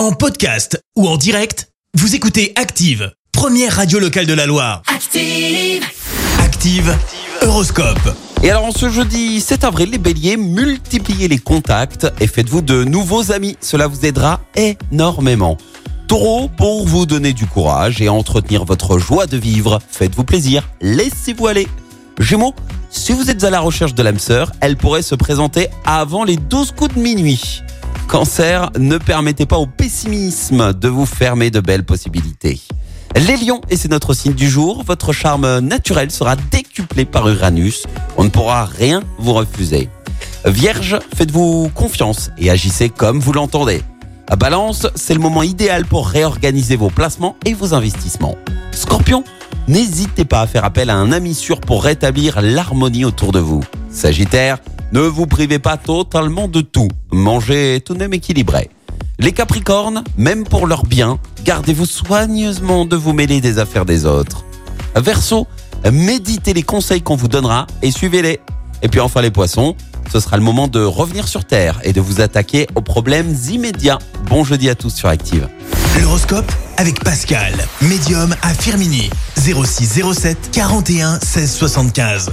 En podcast ou en direct, vous écoutez Active, première radio locale de la Loire. Active. Active, Horoscope. Et alors en ce jeudi 7 avril, les béliers, multipliez les contacts et faites-vous de nouveaux amis. Cela vous aidera énormément. Taureau, pour vous donner du courage et entretenir votre joie de vivre, faites-vous plaisir, laissez-vous aller. Gémeaux, si vous êtes à la recherche de l'âme sœur, elle pourrait se présenter avant les 12 coups de minuit. Cancer, ne permettez pas au pessimisme de vous fermer de belles possibilités. Les lions, et c'est notre signe du jour, votre charme naturel sera décuplé par Uranus. On ne pourra rien vous refuser. Vierge, faites-vous confiance et agissez comme vous l'entendez. Balance, c'est le moment idéal pour réorganiser vos placements et vos investissements. Scorpion, n'hésitez pas à faire appel à un ami sûr pour rétablir l'harmonie autour de vous. Sagittaire, ne vous privez pas totalement de tout. Mangez tout de même équilibré. Les Capricornes, même pour leur bien, gardez-vous soigneusement de vous mêler des affaires des autres. Verseau, méditez les conseils qu'on vous donnera et suivez-les. Et puis enfin les poissons, ce sera le moment de revenir sur Terre et de vous attaquer aux problèmes immédiats. Bon jeudi à tous sur Active. L'horoscope avec Pascal, médium à Firmini. 0607 41 16 75.